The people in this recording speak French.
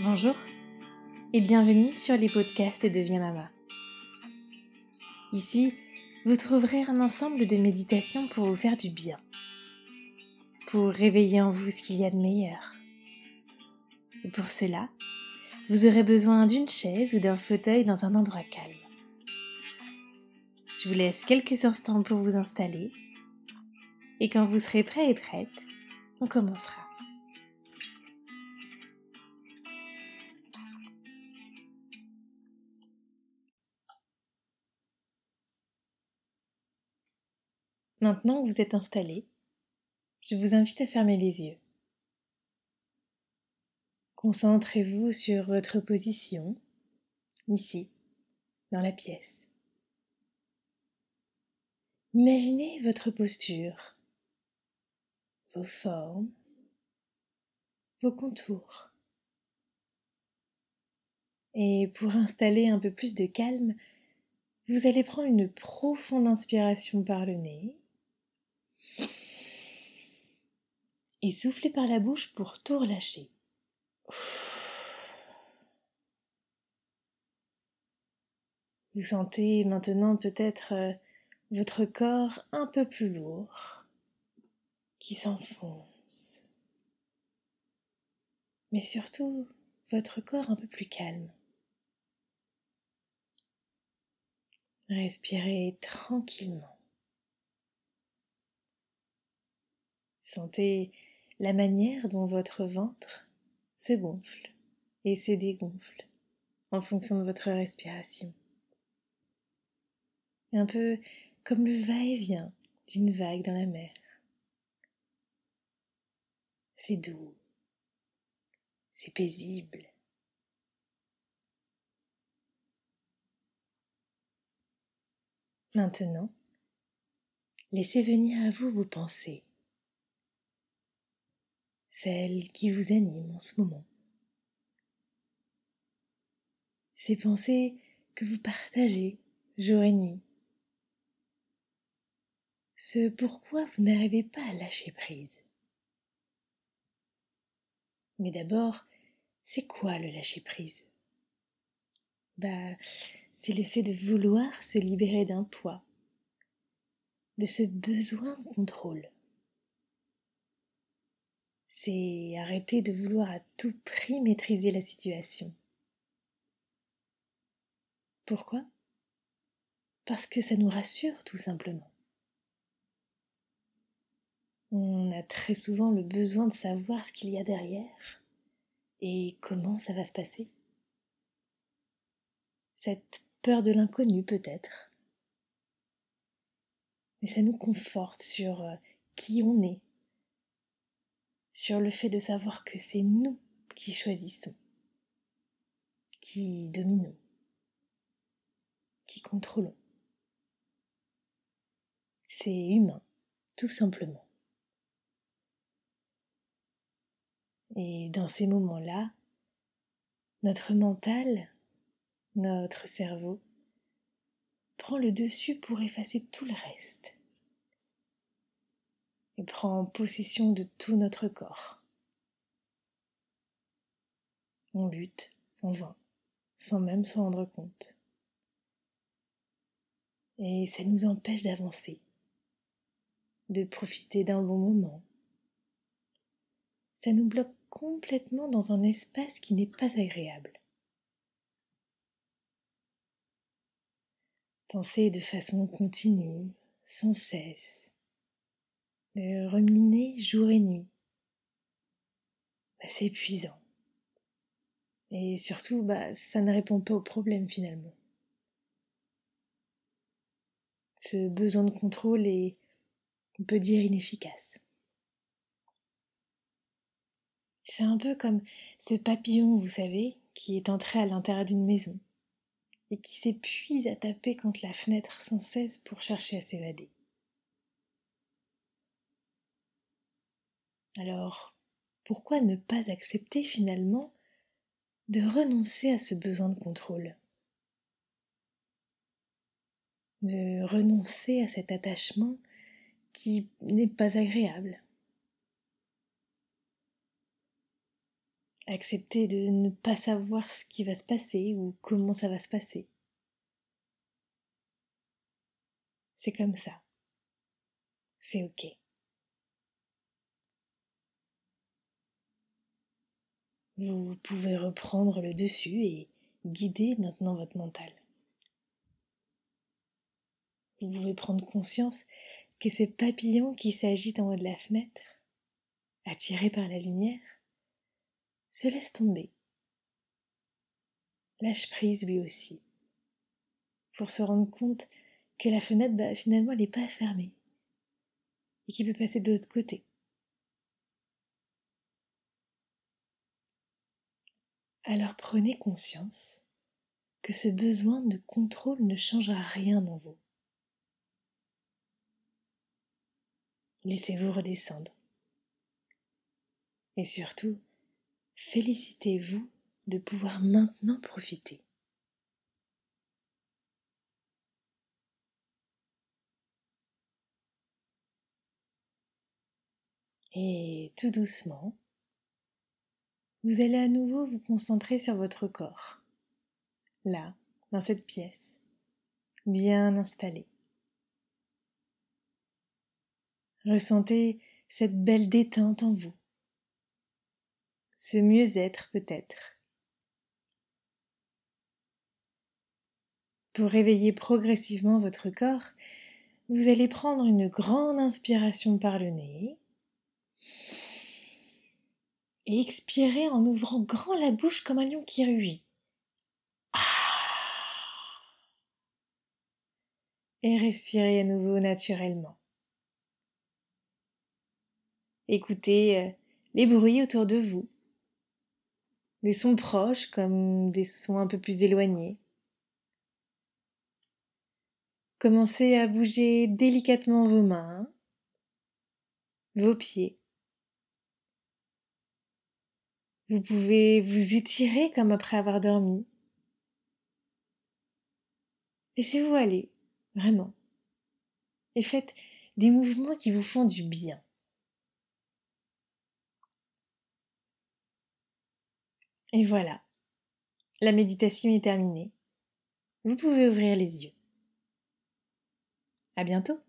Bonjour et bienvenue sur les podcasts de Deviens Mama. Ici, vous trouverez un ensemble de méditations pour vous faire du bien, pour réveiller en vous ce qu'il y a de meilleur. Et pour cela, vous aurez besoin d'une chaise ou d'un fauteuil dans un endroit calme. Je vous laisse quelques instants pour vous installer et quand vous serez prêt et prête, on commencera. Maintenant que vous êtes installé, je vous invite à fermer les yeux. Concentrez-vous sur votre position, ici, dans la pièce. Imaginez votre posture, vos formes, vos contours. Et pour installer un peu plus de calme, vous allez prendre une profonde inspiration par le nez et soufflez par la bouche pour tout relâcher. Vous sentez maintenant peut-être euh, votre corps un peu plus lourd qui s'enfonce. Mais surtout votre corps un peu plus calme. Respirez tranquillement. Sentez la manière dont votre ventre se gonfle et se dégonfle en fonction de votre respiration. Un peu comme le va-et-vient d'une vague dans la mer. C'est doux, c'est paisible. Maintenant, laissez venir à vous vos pensées celle qui vous anime en ce moment. Ces pensées que vous partagez jour et nuit. Ce pourquoi vous n'arrivez pas à lâcher prise. Mais d'abord, c'est quoi le lâcher prise? Bah, c'est le fait de vouloir se libérer d'un poids, de ce besoin de contrôle c'est arrêter de vouloir à tout prix maîtriser la situation. Pourquoi? Parce que ça nous rassure tout simplement. On a très souvent le besoin de savoir ce qu'il y a derrière et comment ça va se passer. Cette peur de l'inconnu peut-être. Mais ça nous conforte sur euh, qui on est sur le fait de savoir que c'est nous qui choisissons, qui dominons, qui contrôlons. C'est humain, tout simplement. Et dans ces moments-là, notre mental, notre cerveau, prend le dessus pour effacer tout le reste et prend possession de tout notre corps. On lutte en vain, sans même s'en rendre compte. Et ça nous empêche d'avancer, de profiter d'un bon moment. Ça nous bloque complètement dans un espace qui n'est pas agréable. Penser de façon continue, sans cesse, de ruminer jour et nuit. Bah, c'est épuisant. Et surtout, bah, ça ne répond pas au problème finalement. Ce besoin de contrôle est, on peut dire, inefficace. C'est un peu comme ce papillon, vous savez, qui est entré à l'intérieur d'une maison et qui s'épuise à taper contre la fenêtre sans cesse pour chercher à s'évader. Alors, pourquoi ne pas accepter finalement de renoncer à ce besoin de contrôle? De renoncer à cet attachement qui n'est pas agréable Accepter de ne pas savoir ce qui va se passer ou comment ça va se passer. C'est comme ça. C'est ok. Vous pouvez reprendre le dessus et guider maintenant votre mental. Vous pouvez prendre conscience que ces papillons qui s'agitent en haut de la fenêtre, attirés par la lumière, se laissent tomber. Lâche prise lui aussi, pour se rendre compte que la fenêtre, bah, finalement, n'est pas fermée et qu'il peut passer de l'autre côté. Alors prenez conscience que ce besoin de contrôle ne changera rien en vous. Laissez-vous redescendre. Et surtout, félicitez-vous de pouvoir maintenant profiter. Et tout doucement, vous allez à nouveau vous concentrer sur votre corps, là, dans cette pièce, bien installée. Ressentez cette belle détente en vous, ce mieux-être peut-être. Pour réveiller progressivement votre corps, vous allez prendre une grande inspiration par le nez et expirer en ouvrant grand la bouche comme un lion qui rugit. Et respirez à nouveau naturellement. Écoutez euh, les bruits autour de vous, des sons proches comme des sons un peu plus éloignés. Commencez à bouger délicatement vos mains, vos pieds. Vous pouvez vous étirer comme après avoir dormi. Laissez-vous aller, vraiment. Et faites des mouvements qui vous font du bien. Et voilà, la méditation est terminée. Vous pouvez ouvrir les yeux. À bientôt!